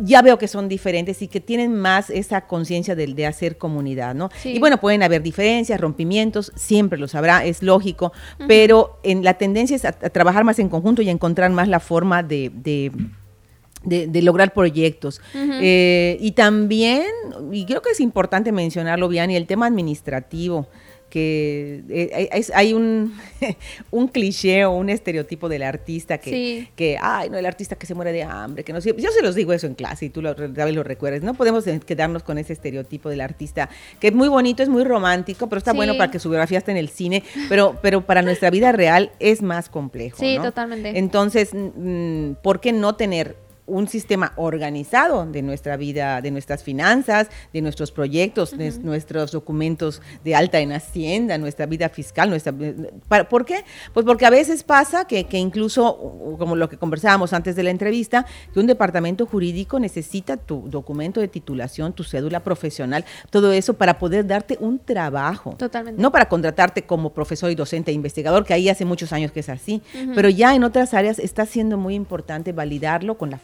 ya veo que son diferentes y que tienen más esa conciencia de, de, hacer comunidad, ¿no? Y bueno, pueden haber diferencias, rompimientos, siempre los habrá, es lógico, pero en la tendencia es a, trabajar más en conjunto y a encontrar más la forma de de, lograr proyectos. Eh, y también, y creo que es importante mencionarlo, y el tema administrativo, que eh, hay un, [LAUGHS] un cliché o un estereotipo del artista que, que, ay, no, el artista que se muere de hambre, que no Yo se los digo eso en clase y tú lo, lo recuerdas. No podemos quedarnos con ese estereotipo del artista, que es muy bonito, es muy romántico, pero está bueno para que su biografía esté en el cine, pero, pero para nuestra vida real es más complejo. Sí, totalmente. Entonces, mm, ¿por qué no tener un sistema organizado de nuestra vida, de nuestras finanzas, de nuestros proyectos, de nuestros documentos de alta en Hacienda, nuestra vida fiscal, nuestra ¿por qué? Pues porque a veces pasa que, que, incluso, como lo que conversábamos antes de la entrevista, que un departamento jurídico necesita tu documento de titulación, tu cédula profesional, todo eso para poder darte un trabajo. Totalmente. No para contratarte como profesor y docente e investigador, que ahí hace muchos años que es así, pero ya en otras áreas está siendo muy importante validarlo con la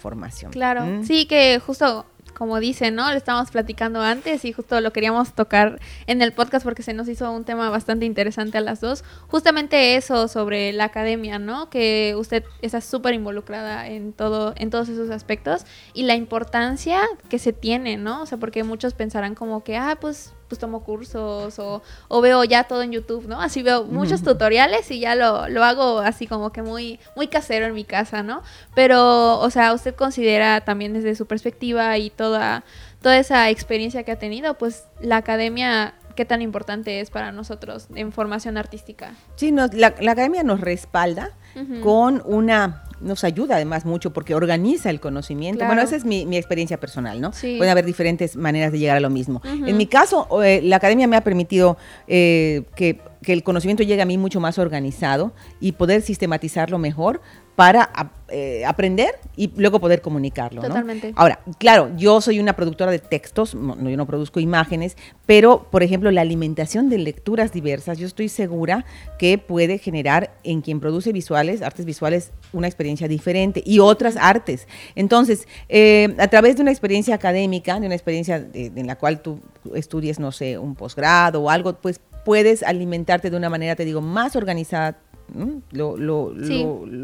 Claro, mm. sí que justo como dicen, ¿no? Le estábamos platicando antes y justo lo queríamos tocar en el podcast porque se nos hizo un tema bastante interesante a las dos. Justamente eso sobre la academia, ¿no? Que usted está súper involucrada en todo, en todos esos aspectos y la importancia que se tiene, ¿no? O sea, porque muchos pensarán como que, ah, pues pues tomo cursos o, o, veo ya todo en YouTube, ¿no? Así veo muchos tutoriales y ya lo, lo, hago así como que muy, muy casero en mi casa, ¿no? Pero, o sea, usted considera también desde su perspectiva y toda, toda esa experiencia que ha tenido, pues la academia qué tan importante es para nosotros en formación artística. Sí, la, academia nos respalda con una nos ayuda además mucho porque organiza el conocimiento. Bueno, esa es mi, experiencia personal, ¿no? Sí. Pueden haber diferentes maneras de llegar a lo mismo. En mi caso, eh, la academia me ha permitido eh, que, que, el conocimiento llegue a mí mucho más organizado y poder sistematizarlo mejor para eh, aprender y luego poder comunicarlo. Totalmente. Ahora, claro, yo soy una productora de textos, no, yo no produzco imágenes, pero, por ejemplo, la alimentación de lecturas diversas, yo estoy segura que puede generar en quien produce artes visuales, una experiencia diferente y otras artes. Entonces, eh, a través de una experiencia académica, de una experiencia en la cual tú estudies, no sé, un posgrado o algo, pues puedes alimentarte de una manera, te digo, más organizada lo, lo,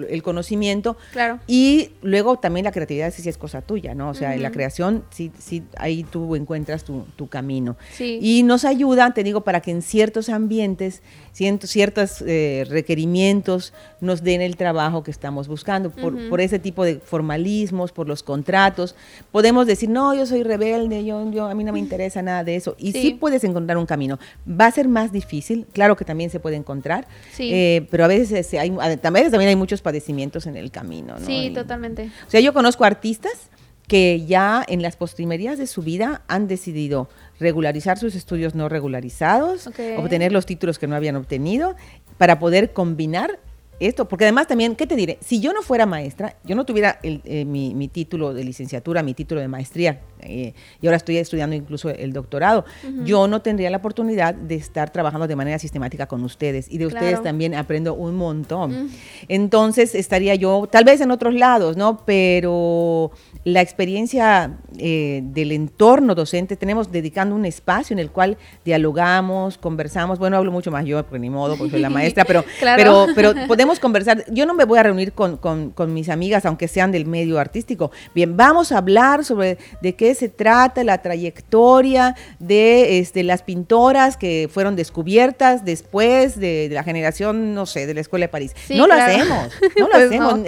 el conocimiento. Claro. Y luego también la creatividad sí, es cosa tuya, ¿no? O sea, en la creación sí, sí, ahí tú encuentras tu, tu camino. Y nos ayuda, te digo, para que en ciertos ambientes, ciertos eh, requerimientos nos den el trabajo que estamos buscando. Por, por, ese tipo de formalismos, por los contratos, podemos decir, no, yo soy rebelde, yo, yo a mí no me [LAUGHS] interesa nada de eso. Y sí, puedes encontrar un camino. Va a ser más difícil, claro que también se puede encontrar, eh, pero a veces hay, también, también hay muchos padecimientos en el camino. ¿no? Sí, totalmente. O sea, yo conozco artistas que ya en las postrimerías de su vida han decidido regularizar sus estudios no regularizados, obtener los títulos que no habían obtenido, para poder combinar esto, porque además también, ¿qué te diré? Si yo no fuera maestra, yo no tuviera eh, mi, título de licenciatura, mi título de maestría, eh, y ahora estoy estudiando incluso el doctorado, yo no tendría la oportunidad de estar trabajando de manera sistemática con ustedes y de ustedes también aprendo un montón. Entonces estaría yo, tal vez en otros lados, ¿no? Pero la experiencia eh, del entorno docente, tenemos dedicando un espacio en el cual dialogamos, conversamos, bueno, hablo mucho más yo, porque ni modo, porque soy la maestra, pero, [LAUGHS] pero, pero podemos conversar. Yo no me voy a reunir con, con, con, mis amigas, aunque sean del medio artístico. Bien, vamos a hablar sobre de qué se trata la trayectoria de este, las pintoras que fueron descubiertas después de, la generación, no sé, de la Escuela de París. no lo hacemos, no [LAUGHS] lo pues hacemos.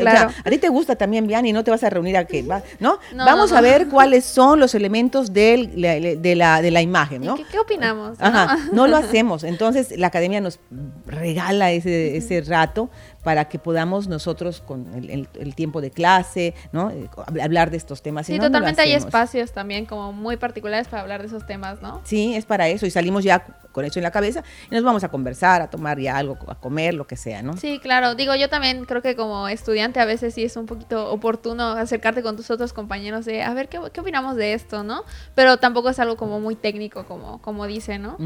a ti te gusta también, Vianney, no te vas a reunir a que... Va, ¿no? Vamos a ver cuáles son los elementos de, la, de la imagen, ¿no? Qué, opinamos? [LAUGHS] ¿no? lo hacemos. Entonces, la academia nos regala ese, ese rato para que podamos nosotros con el, tiempo de clase, ¿no? Eh, hablar de estos temas. Sí, totalmente hay espacios también como muy particulares para hablar de esos temas, ¿no? Sí, es para eso y salimos ya con eso en la cabeza y nos vamos a conversar, a tomar ya algo, a comer, lo que sea, ¿no? Sí, claro. Digo, yo también creo que como estudiante a veces sí es un poquito oportuno acercarte con tus otros compañeros de, a ver, ¿qué, opinamos de esto, no? Pero tampoco es algo como muy técnico, como, como dice, ¿no?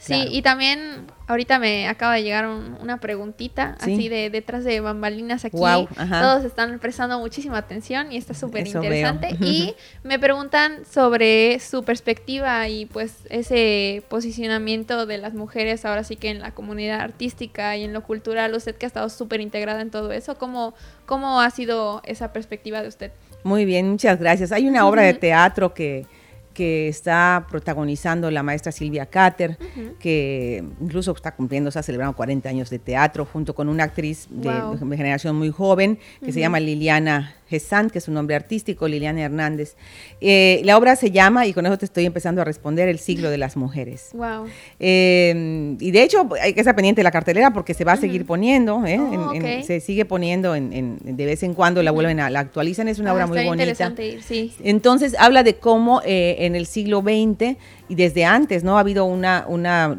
Sí, y también ahorita me acaba de llegar una preguntita así de detrás de bambalinas aquí. Todos están prestando muchísima atención y está súper interesante. Y me preguntan sobre su perspectiva y pues ese posicionamiento de las mujeres ahora sí que en la comunidad artística y en lo cultural. Usted que ha estado súper integrada en todo eso, ¿cómo, ¿cómo ha sido esa perspectiva de usted? Muy bien, muchas gracias. Hay una obra de teatro que que está protagonizando la maestra Silvia Cater, que incluso está cumpliendo, está celebrando 40 años de teatro, junto con una actriz de, generación muy joven, que se llama Liliana Gesant, que es un nombre artístico, Liliana Hernández. Eh, la obra se llama, y con eso te estoy empezando a responder, El siglo de las mujeres. Wow. Eh, y de hecho, hay que estar pendiente de la cartelera porque se va a seguir poniendo, ¿eh? oh, se sigue poniendo en, de vez en cuando, la vuelven a, la actualizan, es una ah, obra muy bonita. Interesante ir, sí. Entonces, habla de cómo en el siglo XX y desde antes, ¿no? Ha habido una, una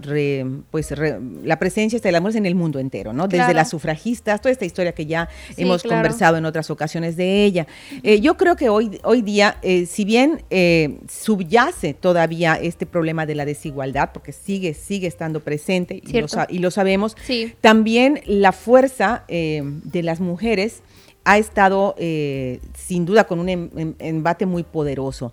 pues, la presencia de las mujeres en el mundo entero, ¿no? Desde las sufragistas, toda esta historia que ya hemos conversado en otras ocasiones de ella. Eh, yo creo que hoy, hoy día, eh, si bien eh, subyace todavía este problema de la desigualdad, porque sigue, sigue estando presente y lo, y lo, sabemos, también la fuerza de las mujeres ha estado eh, sin duda con un em, em, embate muy poderoso.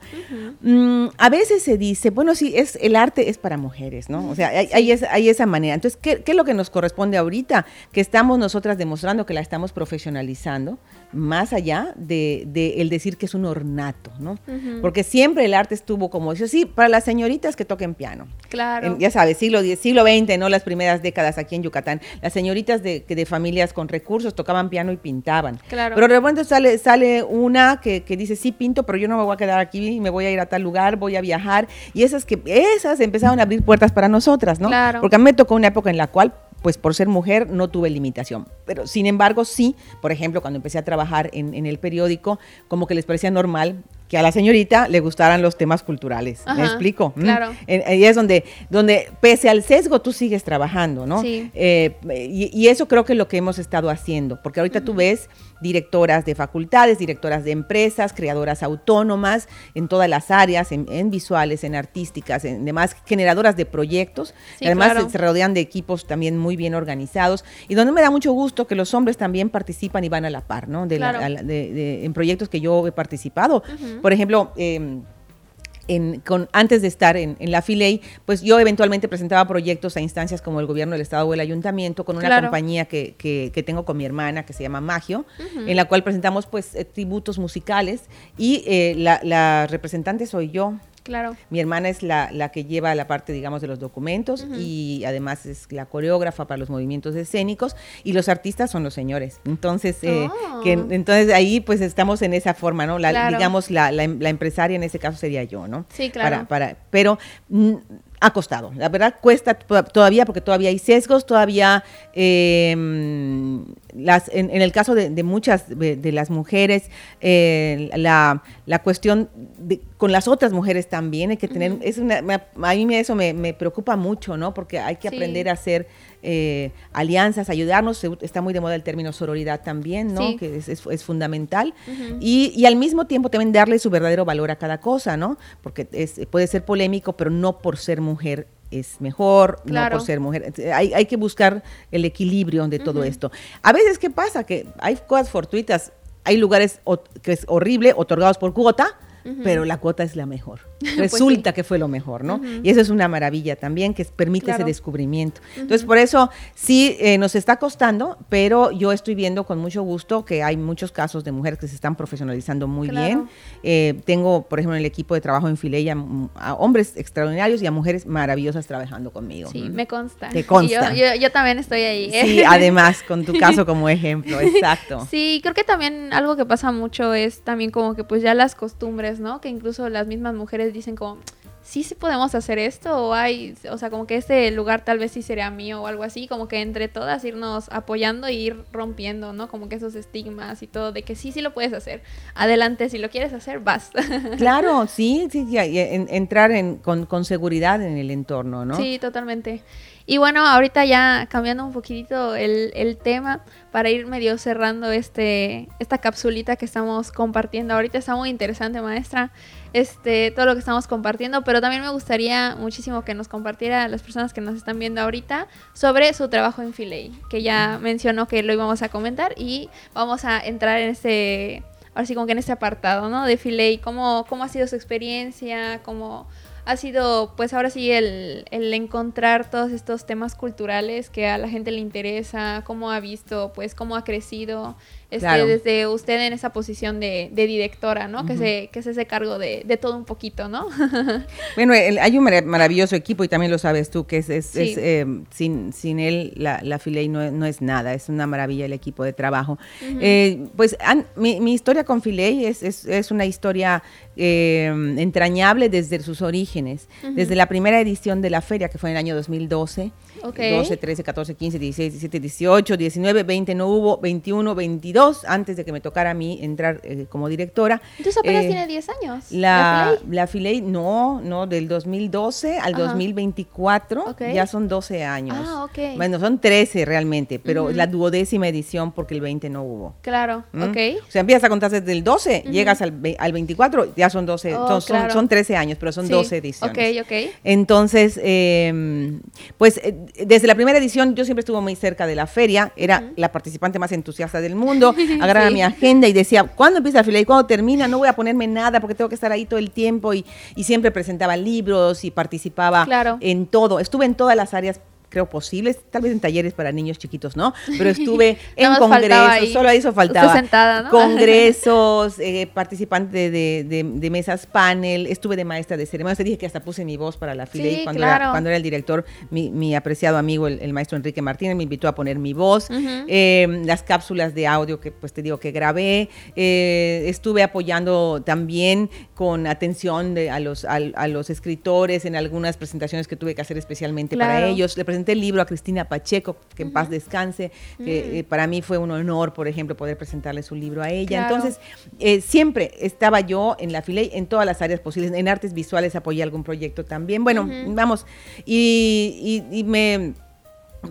Mm, a veces se dice, bueno, sí, es, el arte es para mujeres, ¿no? O sea, hay, hay, esa manera. Entonces, ¿qué, ¿qué, es lo que nos corresponde ahorita? Que estamos nosotras demostrando que la estamos profesionalizando, más allá de, el decir que es un ornato, ¿no? Porque siempre el arte estuvo como, dice, sí, para las señoritas que toquen piano. Claro. ya sabes, siglo, siglo XX, ¿no? Las primeras décadas aquí en Yucatán. Las señoritas de, de familias con recursos tocaban piano y pintaban. Pero de repente sale, sale una que, que, dice, sí, pinto, pero yo no me voy a quedar aquí, me voy a ir a tal lugar, voy a viajar. Y esas que, esas empezaron a abrir puertas para nosotras, ¿no? Claro. Porque a mí me tocó una época en la cual pues por ser mujer no tuve limitación. Pero sin embargo, sí, por ejemplo, cuando empecé a trabajar en, en el periódico, como que les parecía normal que a la señorita le gustaran los temas culturales. ¿Me explico? ¿Mm? Claro. Ahí es donde, donde, pese al sesgo, tú sigues trabajando, ¿no? Sí. Eh, y, eso creo que es lo que hemos estado haciendo, porque ahorita tú ves directoras de facultades, directoras de empresas, creadoras autónomas en todas las áreas, en, visuales, en artísticas, en demás, generadoras de proyectos. además se rodean de equipos también muy bien organizados y donde me da mucho gusto que los hombres también participan y van a la par, ¿no? De, en proyectos que yo he participado. Por ejemplo, em, con, antes de estar en, la FILEI, pues yo eventualmente presentaba proyectos a instancias como el gobierno del Estado o el ayuntamiento con una compañía que, que, tengo con mi hermana que se llama Magio, en la cual presentamos pues eh, tributos musicales y eh, la, la representante soy yo. Claro. Mi hermana es la, la, que lleva la parte, digamos, de los documentos y además es la coreógrafa para los movimientos escénicos y los artistas son los señores. Entonces, eh, oh. que, entonces ahí pues estamos en esa forma, ¿no? La, Digamos, la, la, empresaria en ese caso sería yo, ¿no? Sí, claro. Para, para, pero mm, ha costado, la verdad cuesta todavía porque todavía hay sesgos, todavía em, las, en, el caso de, muchas de, las mujeres, eh, la, la, cuestión con las otras mujeres también hay que tener, es una, a mí eso me, preocupa mucho, ¿no? Porque hay que aprender a ser eh, alianzas, ayudarnos. Está muy de moda el término sororidad también, ¿no? Que es, fundamental. y, al mismo tiempo también darle su verdadero valor a cada cosa, ¿no? Porque puede ser polémico, pero no por ser mujer es mejor, no por ser mujer. Hay, hay, que buscar el equilibrio de todo esto. A veces, ¿qué pasa? Que hay cosas fortuitas, hay lugares que es horrible, otorgados por cuota, pero la cuota es la mejor. [LAUGHS] Pues Resulta que fue lo mejor, ¿no? Y eso es una maravilla también, que permite ese descubrimiento. Entonces, por eso sí eh, nos está costando, pero yo estoy viendo con mucho gusto que hay muchos casos de mujeres que se están profesionalizando muy bien. Eh, tengo, por ejemplo, en el equipo de trabajo en Fileya a hombres extraordinarios y a mujeres maravillosas trabajando conmigo. Sí, me consta. Te [LAUGHS] consta. Yo, también estoy ahí. ¿eh? Sí, además, con tu caso como ejemplo, [LAUGHS] exacto. Sí, creo que también algo que pasa mucho es también como que pues ya las costumbres, ¿no? Que incluso las mismas mujeres dicen como, sí, sí podemos hacer esto, o hay, o sea, como que este lugar tal vez sí sería mío o algo así, como que entre todas irnos apoyando e ir rompiendo, ¿no? Como que esos estigmas y todo, de que sí, sí lo puedes hacer. Adelante, si lo quieres hacer, vas. [LAUGHS] Claro, sí, sí, entrar en, con, con seguridad en el entorno, ¿no? Sí, totalmente. Y bueno, ahorita ya cambiando un poquitito el, el, tema para ir medio cerrando este, esta capsulita que estamos compartiendo. Ahorita está muy interesante, maestra, este, todo lo que estamos compartiendo, pero también me gustaría muchísimo que nos compartiera las personas que nos están viendo ahorita sobre su trabajo en Filey, que ya mencionó que lo íbamos a comentar y vamos a entrar en este, ahora sí como que en este apartado, ¿no? De Filey, cómo, cómo ha sido su experiencia, cómo ha sido pues ahora sí el, el, encontrar todos estos temas culturales que a la gente le interesa, cómo ha visto, pues cómo ha crecido este, desde usted en esa posición de, directora, ¿no? que, se, que se hace cargo de, todo un poquito, ¿no? [LAUGHS] bueno, hay un maravilloso equipo y también lo sabes tú, que es, eh, sin, sin él la, la Filey no, es nada, es una maravilla el equipo de trabajo. Eh, pues mi, mi, historia con Filey es, es, una historia eh, entrañable desde sus orígenes, desde la primera edición de la feria, que fue en el año 2012. 12, 13, 14, 15, 16, 17, 18, 19, 20 no hubo, 21, 22, antes de que me tocara a mí entrar eh, como directora. Entonces apenas eh, tiene 10 años. La, la Filey, no, no, del 2012 al 2024, ya son 12 años. Ah, ok. Bueno, son 13 realmente, pero la duodécima edición porque el 20 no hubo. Claro, ¿Mm? ok. O sea, empiezas a contar desde el 12, llegas al, al, 24, ya son 12, son, son, 13 años, pero son 12 ediciones. Ok, ok. Entonces, eh, pues desde la primera edición yo siempre estuve muy cerca de la feria, era la participante más entusiasta del mundo, [LAUGHS] agarraba mi agenda y decía, ¿cuándo empieza la feria y cuándo termina? No voy a ponerme nada porque tengo que estar ahí todo el tiempo y, siempre presentaba libros y participaba en todo. Estuve en todas las áreas creo posibles, tal vez en talleres para niños chiquitos, ¿no? Pero estuve [LAUGHS] en congresos, solo eso faltaba. Sentada, ¿no? [LAUGHS] Congresos, eh, participante de, mesas panel, estuve de maestra de ceremonias, te dije que hasta puse mi voz para la fila cuando, era, cuando era el director, mi, apreciado amigo, el, maestro Enrique Martínez, me invitó a poner mi voz, em, las cápsulas de audio que pues te digo que grabé, eh, estuve apoyando también con atención a, los, a, los escritores en algunas presentaciones que tuve que hacer especialmente para ellos, le presenté el libro a Cristina Pacheco, que en paz descanse, que eh, para mí fue un honor, por ejemplo, poder presentarle su libro a ella. Entonces, eh, siempre estaba yo en la fila en todas las áreas posibles. En artes visuales apoyé algún proyecto también. Bueno, vamos, y me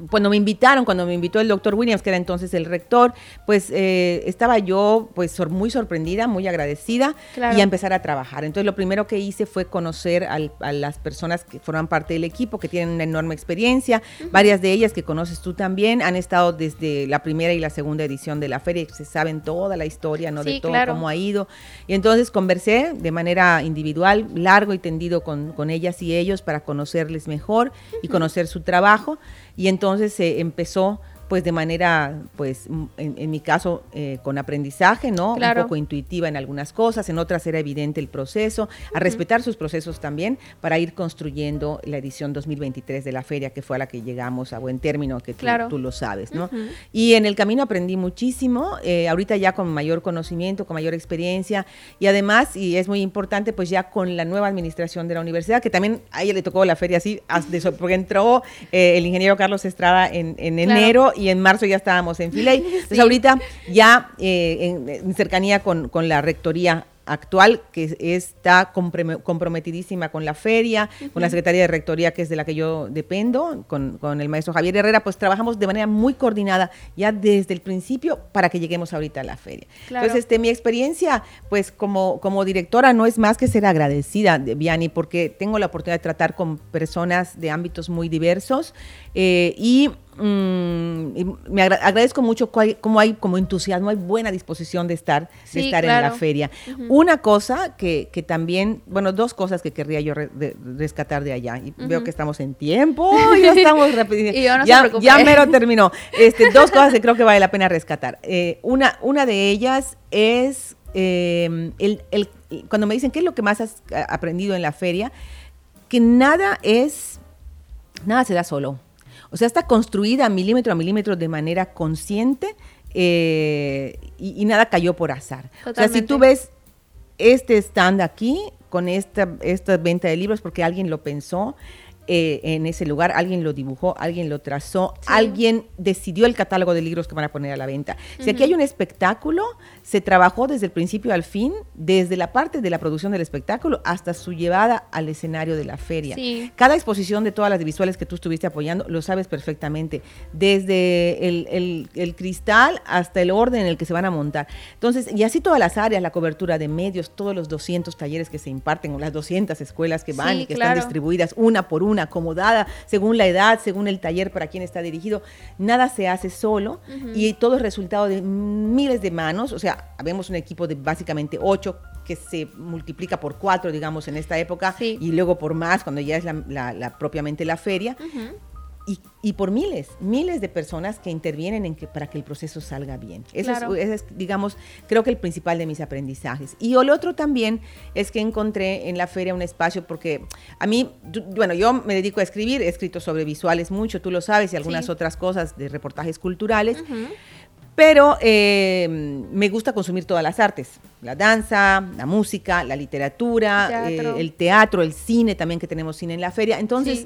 cuando me invitaron, cuando me invitó el doctor Williams, que era entonces el rector, pues eh, estaba yo pues muy sorprendida, muy agradecida y a empezar a trabajar. Entonces lo primero que hice fue conocer a las personas que forman parte del equipo, que tienen una enorme experiencia, varias de ellas que conoces tú también, han estado desde la primera y la segunda edición de la feria, se saben toda la historia, ¿no? de todo cómo ha ido. Y entonces conversé de manera individual, largo y tendido con, con ellas y ellos para conocerles mejor y conocer su trabajo y entonces se empezó pues de manera, pues en, mi caso, eh, con aprendizaje, ¿no? Un poco intuitiva en algunas cosas, en otras era evidente el proceso, a respetar sus procesos también para ir construyendo la edición 2023 de la feria, que fue a la que llegamos a buen término, que tú, lo sabes, ¿no? Y en el camino aprendí muchísimo, eh, ahorita ya con mayor conocimiento, con mayor experiencia, y además, y es muy importante, pues ya con la nueva administración de la universidad, que también a ella le tocó la feria así, porque entró eh, el ingeniero Carlos Estrada en, enero, y en marzo ya estábamos en Filey. [LAUGHS] Entonces ahorita ya eh, en, cercanía con, la rectoría actual que está comprometidísima con la feria, con la Secretaría de Rectoría, que es de la que yo dependo, con, el maestro Javier Herrera, pues trabajamos de manera muy coordinada ya desde el principio para que lleguemos ahorita a la feria. Entonces, este, mi experiencia, pues como, como directora no es más que ser agradecida, Viani, porque tengo la oportunidad de tratar con personas de ámbitos muy diversos eh, y Mm, me agradezco mucho cómo hay como entusiasmo, hay buena disposición de estar, de estar en la feria. Una cosa que, también, bueno, dos cosas que querría yo rescatar de allá. Y veo que estamos en tiempo, [LAUGHS] ya estamos [LAUGHS] ya, ya mero [LAUGHS] terminó. Este, dos cosas que creo que vale la pena rescatar. Eh, una, una de ellas es eh, el, el, cuando me dicen qué es lo que más has aprendido en la feria, que nada es, nada se da solo o sea, está construida milímetro a milímetro de manera consciente eh, y, nada cayó por azar. O sea, si tú ves este stand aquí con esta, esta venta de libros porque alguien lo pensó, eh, en ese lugar, alguien lo dibujó, alguien lo trazó, alguien decidió el catálogo de libros que van a poner a la venta. Si aquí hay un espectáculo, se trabajó desde el principio al fin, desde la parte de la producción del espectáculo hasta su llevada al escenario de la feria. Cada exposición de todas las visuales que tú estuviste apoyando, lo sabes perfectamente, desde el, cristal hasta el orden en el que se van a montar. Entonces, y así todas las áreas, la cobertura de medios, todos los 200 talleres que se imparten, o las 200 escuelas que van y que están distribuidas una por una acomodada según la edad, según el taller para quien está dirigido. Nada se hace solo y todo es resultado de miles de manos. O sea, vemos un equipo de básicamente ocho que se multiplica por cuatro, digamos, en esta época, y luego por más cuando ya es la, propiamente la feria y, por miles, miles de personas que intervienen en que, para que el proceso salga bien. Eso es, digamos, creo que el principal de mis aprendizajes. Y el otro también es que encontré en la feria un espacio, porque a mí, bueno, yo me dedico a escribir, he escrito sobre visuales mucho, tú lo sabes, y algunas otras cosas de reportajes culturales. Pero eh, me gusta consumir todas las artes, la danza, la música, la literatura, eh, el teatro, el cine, también que tenemos cine en la feria. Entonces,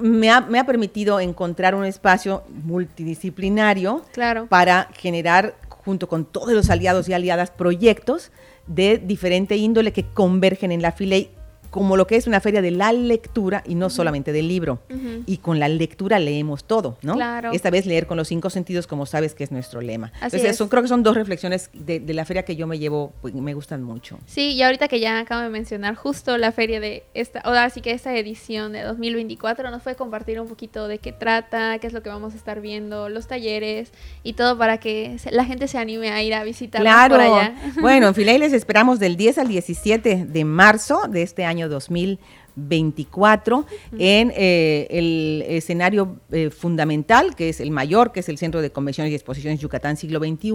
me ha, me ha, permitido encontrar un espacio multidisciplinario para generar, junto con todos los aliados y aliadas, proyectos de diferente índole que convergen en la FILEI como lo que es una feria de la lectura y no solamente del libro. Y con la lectura leemos todo, ¿no? Claro. Esta vez leer con los cinco sentidos, como sabes que es nuestro lema. Entonces, creo que son dos reflexiones de, la feria que yo me llevo, pues, me gustan mucho. Sí, y ahorita que ya acabo de mencionar justo la feria de esta, o así que esta edición de 2024 nos fue compartir un poquito de qué trata, qué es lo que vamos a estar viendo, los talleres y todo para que la gente se anime a ir a visitar claro. por allá. Bueno, en [LAUGHS] Filey les esperamos del 10 al 17 de marzo de este año 2000 2024 en eh, el escenario eh, fundamental, que es el mayor, que es el Centro de Convenciones y Exposiciones Yucatán Siglo XXI,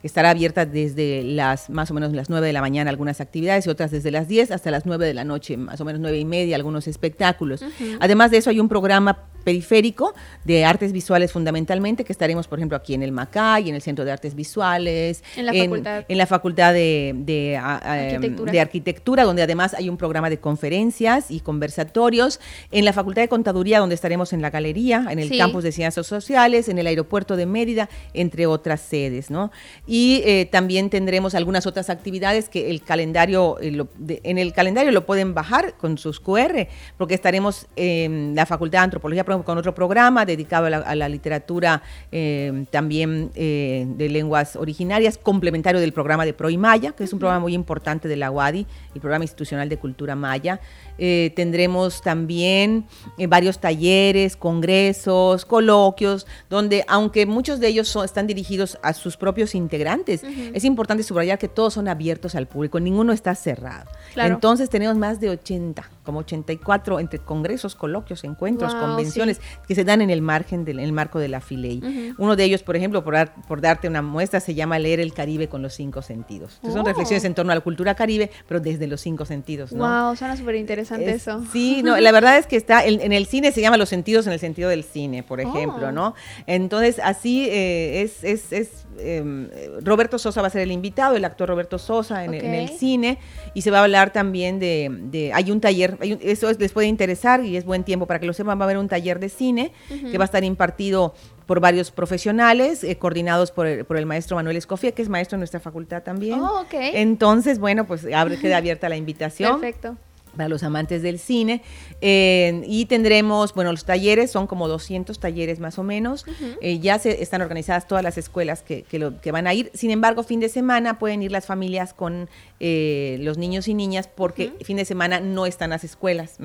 que estará abierta desde las más o menos las 9 de la mañana algunas actividades y otras desde las 10 hasta las 9 de la noche, más o menos 9 y media, algunos espectáculos. Además de eso hay un programa periférico de artes visuales fundamentalmente, que estaremos, por ejemplo, aquí en el MACAY, en el Centro de Artes Visuales, en la Facultad, en la facultad de, de, arquitectura. de, arquitectura. donde además hay un programa de conferencias y conversatorios, en la Facultad de Contaduría, donde estaremos en la galería, en el campus de Ciencias Sociales, en el aeropuerto de Mérida, entre otras sedes, ¿no? Y eh, también tendremos algunas otras actividades que el calendario, eh, en el calendario lo pueden bajar con sus QR, porque estaremos en la Facultad de Antropología con otro programa dedicado a la, literatura eh, también de lenguas originarias, complementario del programa de Pro y Maya, que es un programa muy importante de la UADI, el programa institucional de cultura maya. Eh, tendremos también varios talleres, congresos, coloquios, donde aunque muchos de ellos están dirigidos a sus propios integrantes, es importante subrayar que todos son abiertos al público, ninguno está cerrado. Entonces tenemos más de 80, como 84 entre congresos, coloquios, encuentros, convenciones que se dan en el margen del el marco de la Filey. Uno de ellos, por ejemplo, por, por, darte una muestra, se llama Leer el Caribe con los cinco sentidos. Son oh. reflexiones en torno a la cultura caribe, pero desde los cinco sentidos. ¿no? Wow, suena súper interesante eso. Sí, no, la [LAUGHS] verdad es que está, en el cine se llama los sentidos en el sentido del cine, por ejemplo, oh. ¿no? Entonces, así eh, es, es, es em, Roberto Sosa va a ser el invitado, el actor Roberto Sosa en, el cine, y se va a hablar también de, hay un taller, eso les puede interesar y es buen tiempo para que lo sepan, va a haber un taller de cine que va a estar impartido por varios profesionales, eh, coordinados por el, por el, maestro Manuel Escofía, que es maestro en nuestra facultad también. Oh, Entonces, bueno, pues abre, queda abierta la invitación. Perfecto para los amantes del cine. Eh, y tendremos, bueno, los talleres, son como 200 talleres más o menos. Eh, ya se están organizadas todas las escuelas que, que, van a ir. Sin embargo, fin de semana pueden ir las familias con eh, los niños y niñas porque fin de semana no están las escuelas.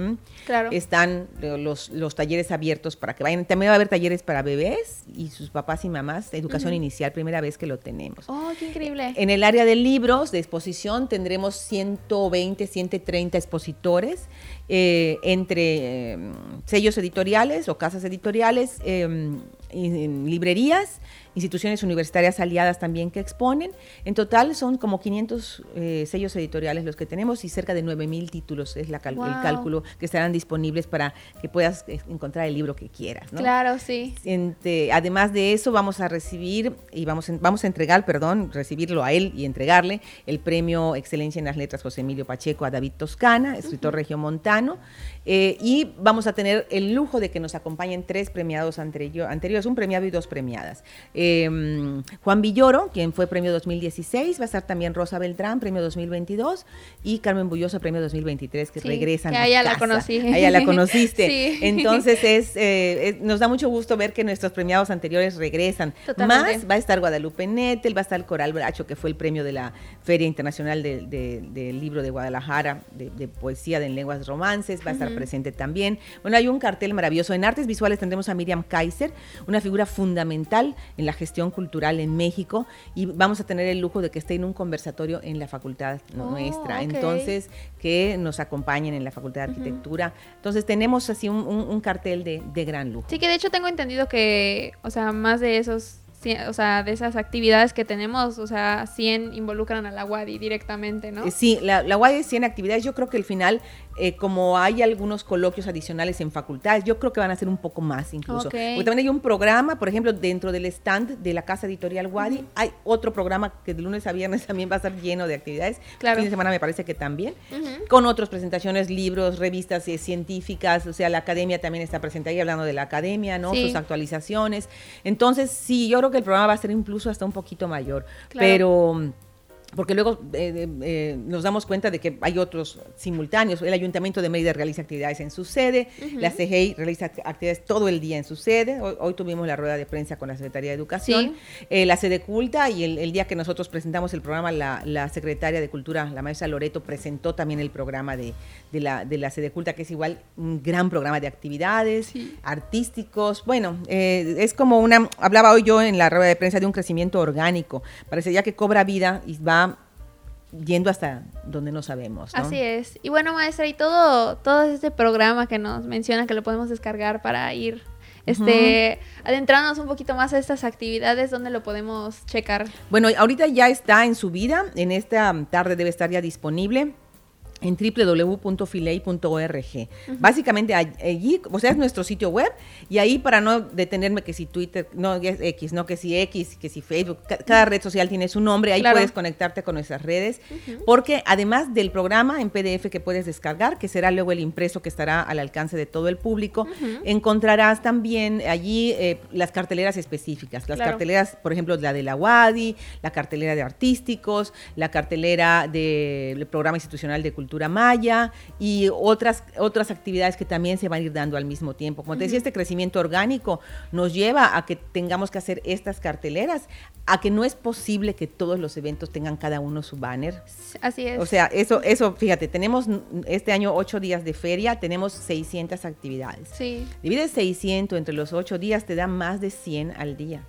Claro. Están los, los talleres abiertos para que vayan. También va a haber talleres para bebés y sus papás y mamás, educación inicial, primera vez que lo tenemos. Oh, qué increíble. En el área de libros, de exposición, tendremos 120, 130 expositores eh, entre em, sellos editoriales o casas editoriales, em, librerías instituciones universitarias aliadas también que exponen. En total son como 500 eh, sellos editoriales los que tenemos y cerca de 9.000 títulos es la el cálculo que estarán disponibles para que puedas eh, encontrar el libro que quieras. Claro, sí. además de eso vamos a recibir y vamos, vamos a entregar, perdón, recibirlo a él y entregarle el premio Excelencia en las Letras José Emilio Pacheco a David Toscana, escritor regiomontano. Eh, y vamos a tener el lujo de que nos acompañen tres premiados anteriores, un premiado y dos premiadas. Em, Juan Villoro, quien fue premio 2016, va a estar también Rosa Beltrán, premio 2022, y Carmen Bulloso, premio 2023, que regresan. a ella la conocí. A la [LAUGHS] conociste. Entonces eh, es, nos da mucho gusto ver que nuestros premiados anteriores regresan. Más va a estar Guadalupe Nettel, va a estar el Coral Bracho, que fue el premio de la Feria Internacional del Libro de Guadalajara, de, poesía de en lenguas romances, va a estar presente también. Bueno, hay un cartel maravilloso. En artes visuales tendremos a Miriam Kaiser, una figura fundamental en la gestión cultural en México y vamos a tener el lujo de que esté en un conversatorio en la facultad oh, nuestra. Entonces, que nos acompañen en la Facultad de Arquitectura. Entonces, tenemos así un, cartel de, de gran lujo. Sí, que de hecho tengo entendido que, o sea, más de esos o sea, de esas actividades que tenemos, o sea, 100 involucran a la WADI directamente, ¿no? Sí, la, la WADI 100 actividades, yo creo que al final eh, como hay algunos coloquios adicionales en facultades, yo creo que van a ser un poco más incluso. Porque también hay un programa, por ejemplo, dentro del stand de la Casa Editorial Wadi, hay otro programa que de lunes a viernes [LAUGHS] también va a estar lleno de actividades. Claro. Fin de semana me parece que también. Con otras presentaciones, libros, revistas eh, científicas, o sea, la academia también está presente ahí hablando de la academia, ¿no? Sus actualizaciones. Entonces, sí, yo creo que el programa va a ser incluso hasta un poquito mayor. Pero porque luego eh, eh, nos damos cuenta de que hay otros simultáneos. El Ayuntamiento de Mérida realiza actividades en su sede, la CGI realiza actividades todo el día en su sede. Hoy, tuvimos la rueda de prensa con la Secretaría de Educación, eh, la sede culta y el, día que nosotros presentamos el programa, la, Secretaria de Cultura, la maestra Loreto, presentó también el programa de, la, de la sede culta, que es igual un gran programa de actividades artísticos. Bueno, es como una, hablaba hoy yo en la rueda de prensa de un crecimiento orgánico. Parecería que cobra vida y va yendo hasta donde no sabemos. Así es. Y bueno, maestra, y todo, todo este programa que nos menciona que lo podemos descargar para ir este, adentrándonos un poquito más a estas actividades, ¿dónde lo podemos checar? Bueno, ahorita ya está en su vida, en esta tarde debe estar ya disponible en www.filey.org. Básicamente allí, o sea, es nuestro sitio web y ahí para no detenerme que si Twitter, no es X, no que si X, que si Facebook, cada red social tiene su nombre, ahí puedes conectarte con nuestras redes, porque además del programa en PDF que puedes descargar, que será luego el impreso que estará al alcance de todo el público, encontrarás también allí eh, las carteleras específicas, las carteleras, por ejemplo, la de la WADI, la cartelera de artísticos, la cartelera del programa institucional de cultura maya y otras, otras actividades que también se van a ir dando al mismo tiempo. Como te decía, este crecimiento orgánico nos lleva a que tengamos que hacer estas carteleras, a que no es posible que todos los eventos tengan cada uno su banner. Así es. O sea, eso, eso fíjate, tenemos este año ocho días de feria, tenemos 600 actividades. Sí. Divides 600 entre los ocho días, te da más de 100 al día.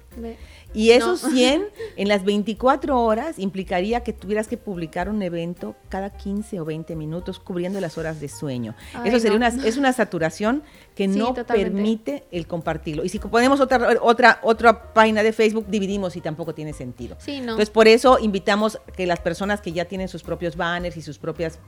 Y esos 100 en las 24 horas implicaría que tuvieras que publicar un evento cada 15 o 20 minutos cubriendo las horas de sueño. Eso sería una, es una saturación que no permite el compartirlo. Y si ponemos otra, otra, otra página de Facebook, dividimos y tampoco tiene sentido. Entonces, por eso invitamos que las personas que ya tienen sus propios banners y sus propias,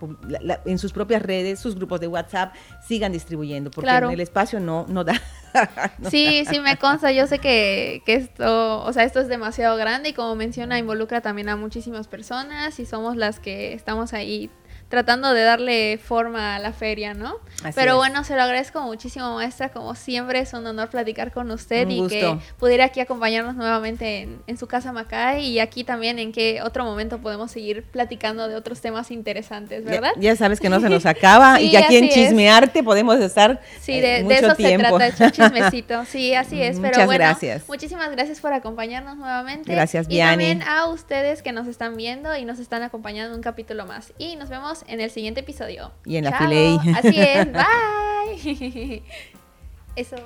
en sus propias redes, sus grupos de WhatsApp, sigan distribuyendo, porque en el espacio no, no da. [LAUGHS] sí, sí, me consta. Yo sé que, que esto, o sea, esto es demasiado grande y como menciona, involucra también a muchísimas personas y somos las que estamos ahí tratando de darle forma a la feria, ¿no? Pero bueno, se lo agradezco muchísimo, maestra. Como siempre, es un honor platicar con usted y que pudiera aquí acompañarnos nuevamente en, su casa Macay y aquí también en que otro momento podemos seguir platicando de otros temas interesantes, ¿verdad? Ya, sabes que no se nos [LAUGHS] acaba y que aquí en Chismearte podemos estar. Sí, de, eh, eso se trata, el [LAUGHS] chismecito. Sí, así es. Pero Muchas bueno, gracias. muchísimas gracias por acompañarnos nuevamente. Gracias, Y también a ustedes que nos están viendo y nos están acompañando en un capítulo más. Y nos vemos en el siguiente episodio. Y en la Filey. Así es. [LAUGHS] Bye. [LAUGHS] Eso.